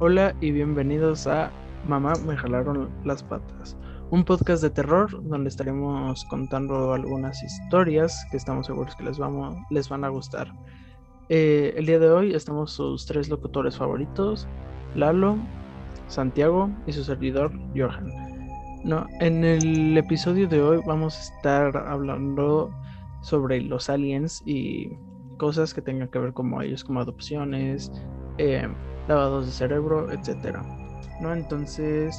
Hola y bienvenidos a Mamá me jalaron las patas, un podcast de terror donde estaremos contando algunas historias que estamos seguros que les, vamos, les van a gustar. Eh, el día de hoy estamos sus tres locutores favoritos, Lalo, Santiago y su servidor Johan. No, en el episodio de hoy vamos a estar hablando sobre los aliens y cosas que tengan que ver como ellos, como adopciones, eh, lavados de cerebro, etcétera. ¿No? Entonces,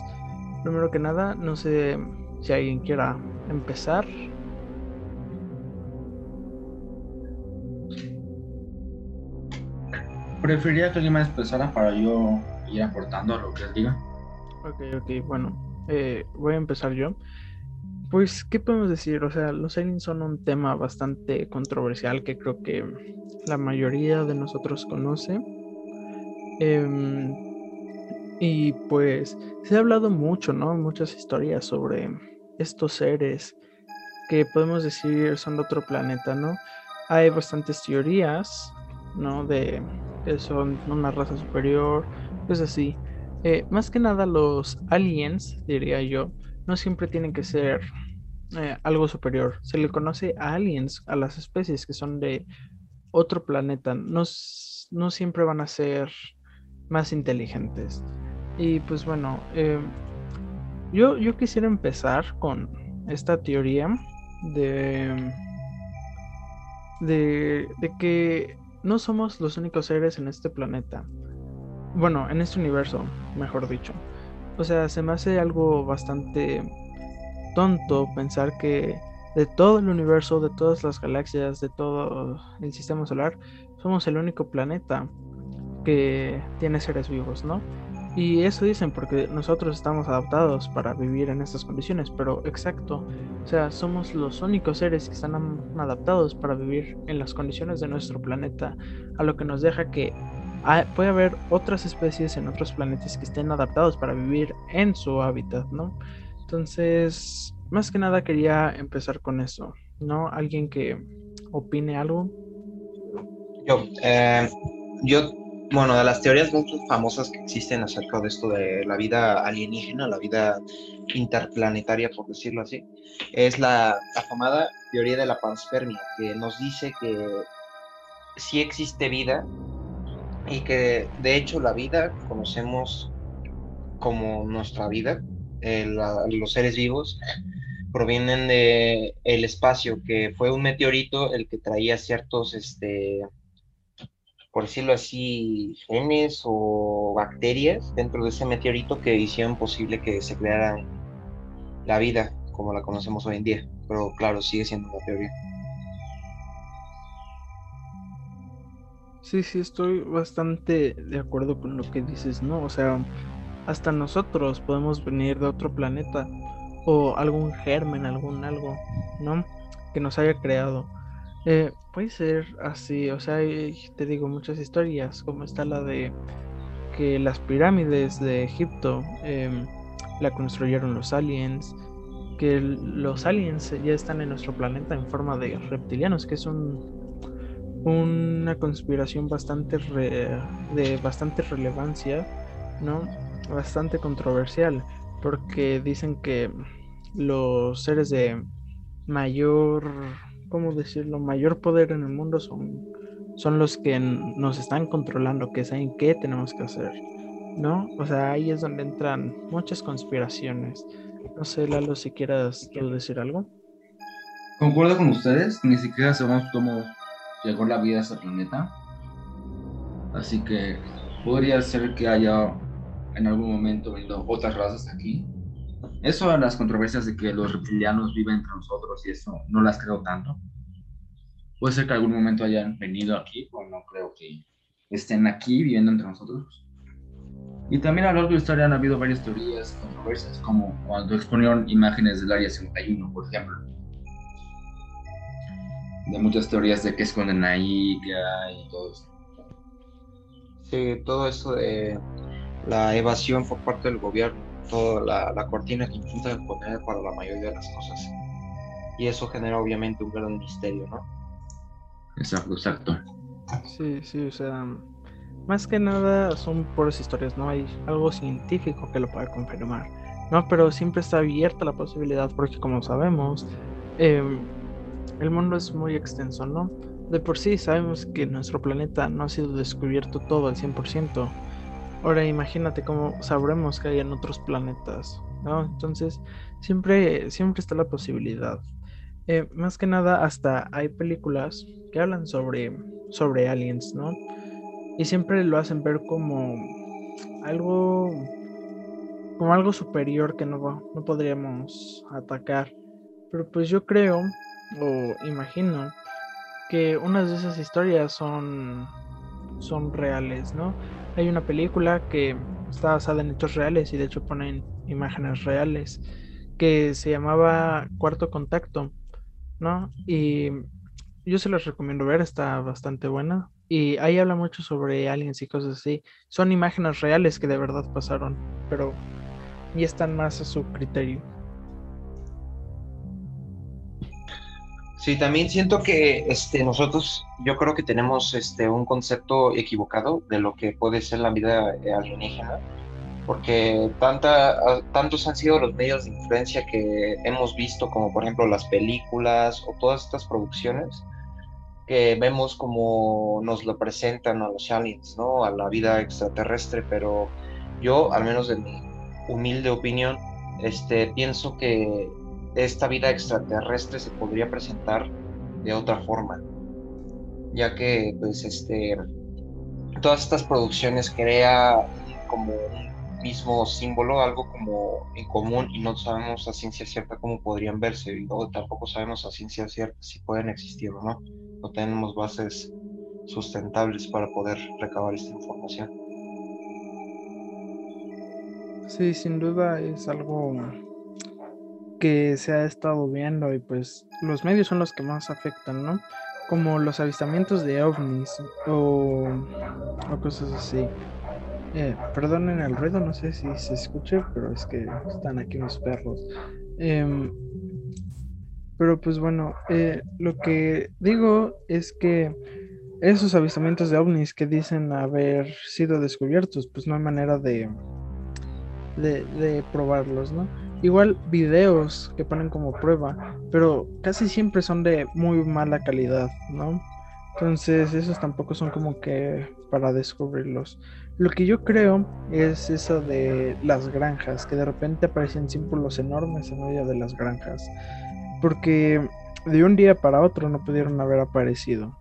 primero que nada, no sé si alguien quiera empezar. Preferiría que alguien más empezara para yo ir aportando a lo que él diga. Ok, ok, bueno, eh, voy a empezar yo. Pues, ¿qué podemos decir? O sea, los aliens son un tema bastante controversial que creo que la mayoría de nosotros conoce. Em, y pues se ha hablado mucho, ¿no? Muchas historias sobre estos seres que podemos decir son de otro planeta, ¿no? Hay bastantes teorías, ¿no? De son una raza superior, pues así. Eh, más que nada los aliens, diría yo, no siempre tienen que ser eh, algo superior. Se le conoce a aliens, a las especies que son de otro planeta. No, no siempre van a ser más inteligentes. Y pues bueno, eh, yo, yo quisiera empezar con esta teoría de, de, de que no somos los únicos seres en este planeta. Bueno, en este universo, mejor dicho. O sea, se me hace algo bastante tonto pensar que de todo el universo, de todas las galaxias, de todo el sistema solar, somos el único planeta que tiene seres vivos, ¿no? Y eso dicen porque nosotros estamos adaptados para vivir en estas condiciones, pero exacto, o sea, somos los únicos seres que están adaptados para vivir en las condiciones de nuestro planeta, a lo que nos deja que puede haber otras especies en otros planetas que estén adaptados para vivir en su hábitat, ¿no? Entonces, más que nada quería empezar con eso, ¿no? ¿Alguien que opine algo? Yo, eh, yo bueno, de las teorías muy famosas que existen acerca de esto de la vida alienígena, la vida interplanetaria, por decirlo así, es la afamada teoría de la panspermia, que nos dice que sí existe vida y que de hecho la vida conocemos como nuestra vida, los seres vivos provienen de el espacio, que fue un meteorito el que traía ciertos este, por decirlo así, genes o bacterias dentro de ese meteorito que hicieron posible que se creara la vida como la conocemos hoy en día. Pero claro, sigue siendo una teoría. Sí, sí, estoy bastante de acuerdo con lo que dices, ¿no? O sea, hasta nosotros podemos venir de otro planeta o algún germen, algún algo, ¿no? Que nos haya creado. Eh, puede ser así, o sea, te digo muchas historias, como está la de que las pirámides de Egipto em, la construyeron los aliens, que los aliens ya están en nuestro planeta en forma de reptilianos, que es un una conspiración bastante de bastante relevancia, ¿no? Bastante controversial, porque dicen que los seres de mayor ¿cómo decirlo?, mayor poder en el mundo son, son los que nos están controlando, que saben qué tenemos que hacer, ¿no? O sea, ahí es donde entran muchas conspiraciones. No sé, Lalo, si quieras decir algo. Concuerdo con ustedes, ni siquiera sabemos cómo llegó la vida a ese planeta. Así que podría ser que haya en algún momento venido otras razas aquí eso, las controversias de que los reptilianos viven entre nosotros y eso, no las creo tanto. Puede ser que algún momento hayan venido aquí, pero no creo que estén aquí viviendo entre nosotros. Y también a lo largo de la historia han habido varias teorías controversias, como cuando exponieron imágenes del Área 51, por ejemplo. De muchas teorías de qué esconden ahí, y todo eso. Sí, todo eso de la evasión por parte del gobierno, toda la, la cortina que intentan poner para la mayoría de las cosas. Y eso genera obviamente un gran misterio, ¿no? Exacto, exacto. Sí, sí, o sea, más que nada son puras historias, no hay algo científico que lo pueda confirmar, ¿no? Pero siempre está abierta la posibilidad porque como sabemos, em, el mundo es muy extenso, ¿no? De por sí sabemos que nuestro planeta no ha sido descubierto todo al 100%. Ahora imagínate cómo sabremos que hay en otros planetas, ¿no? Entonces, siempre, siempre está la posibilidad. Eh, más que nada, hasta hay películas que hablan sobre, sobre aliens, ¿no? Y siempre lo hacen ver como algo, como algo superior que no, no podríamos atacar. Pero pues yo creo, o imagino, que unas de esas historias son, son reales, ¿no? Hay una película que está basada en hechos reales y de hecho ponen imágenes reales que se llamaba Cuarto Contacto, ¿no? Y yo se las recomiendo ver, está bastante buena. Y ahí habla mucho sobre aliens y cosas así. Son imágenes reales que de verdad pasaron, pero ya están más a su criterio. Sí, también siento que este, nosotros, yo creo que tenemos este, un concepto equivocado de lo que puede ser la vida eh, alienígena, porque tanta, ah, tantos han sido los medios de influencia que hemos visto, como por ejemplo las películas o todas estas producciones, que vemos como nos lo presentan a los aliens, ¿no? A la vida extraterrestre, pero yo, al menos de mi humilde opinión, este, pienso que esta vida extraterrestre se podría presentar de otra forma, ya que pues este todas estas producciones crea como un mismo símbolo, algo como en común y no sabemos a ciencia cierta cómo podrían verse y tampoco sabemos a ciencia cierta si pueden existir o no. No tenemos bases sustentables para poder recabar esta información. Sí, sin duda es algo que se ha estado viendo y pues los medios son los que más afectan, ¿no? Como los avistamientos de ovnis o, cosas así. Eh, perdonen el ruido, no sé si se escucha, pero es que están aquí unos perros. Em, pero pues bueno, eh, lo que digo es que esos avistamientos de ovnis que dicen haber sido descubiertos, pues no hay manera de, de probarlos, ¿no? Igual videos que ponen como prueba, pero casi siempre son de muy mala calidad, ¿no? Entonces esos tampoco son como que para descubrirlos. Lo que yo creo es eso de las granjas, que de repente aparecen símbolos enormes en medio de las granjas. Porque de un día para otro no pudieron haber aparecido.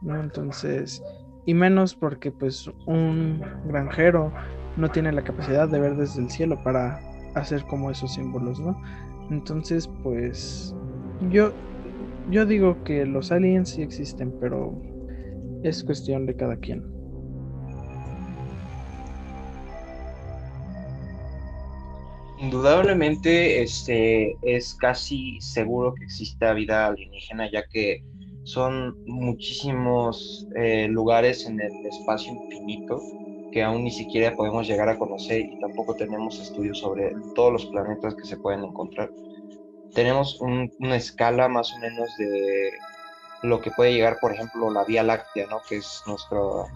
¿no? Entonces, y menos porque pues un granjero no tiene la capacidad de ver desde el cielo para hacer como esos símbolos, ¿no? Entonces, pues yo yo digo que los aliens sí existen, pero es cuestión de cada quien. Indudablemente, este es casi seguro que exista vida alienígena, ya que son muchísimos eh, lugares en el espacio infinito que aún ni siquiera podemos llegar a conocer y tampoco tenemos estudios sobre todos los planetas que se pueden encontrar. Tenemos una escala más o menos de lo que puede llegar, por ejemplo, la Vía Láctea, ¿no? que es nuestro,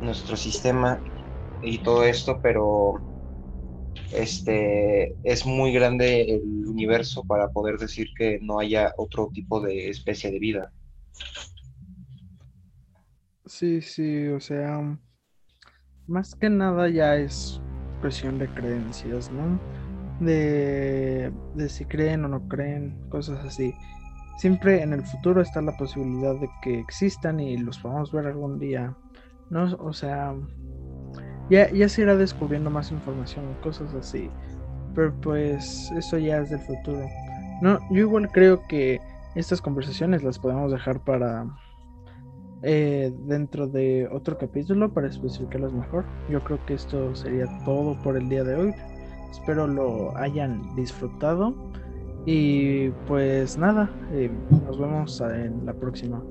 nuestro sistema y todo esto, pero este es muy grande el universo para poder decir que no haya otro tipo de especie de vida. Sí, sí, o sea, más que nada ya es cuestión de creencias, ¿no? De, de si creen o no creen, cosas así. Siempre en el futuro está la posibilidad de que existan y los podamos ver algún día, ¿no? O sea, ya, ya se irá descubriendo más información, cosas así. Pero pues eso ya es del futuro. No, yo igual creo que estas conversaciones las podemos dejar para eh, dentro de otro capítulo para especificarlos mejor. Yo creo que esto sería todo por el día de hoy. Espero lo hayan disfrutado. Y pues nada, eh, nos vemos en la próxima.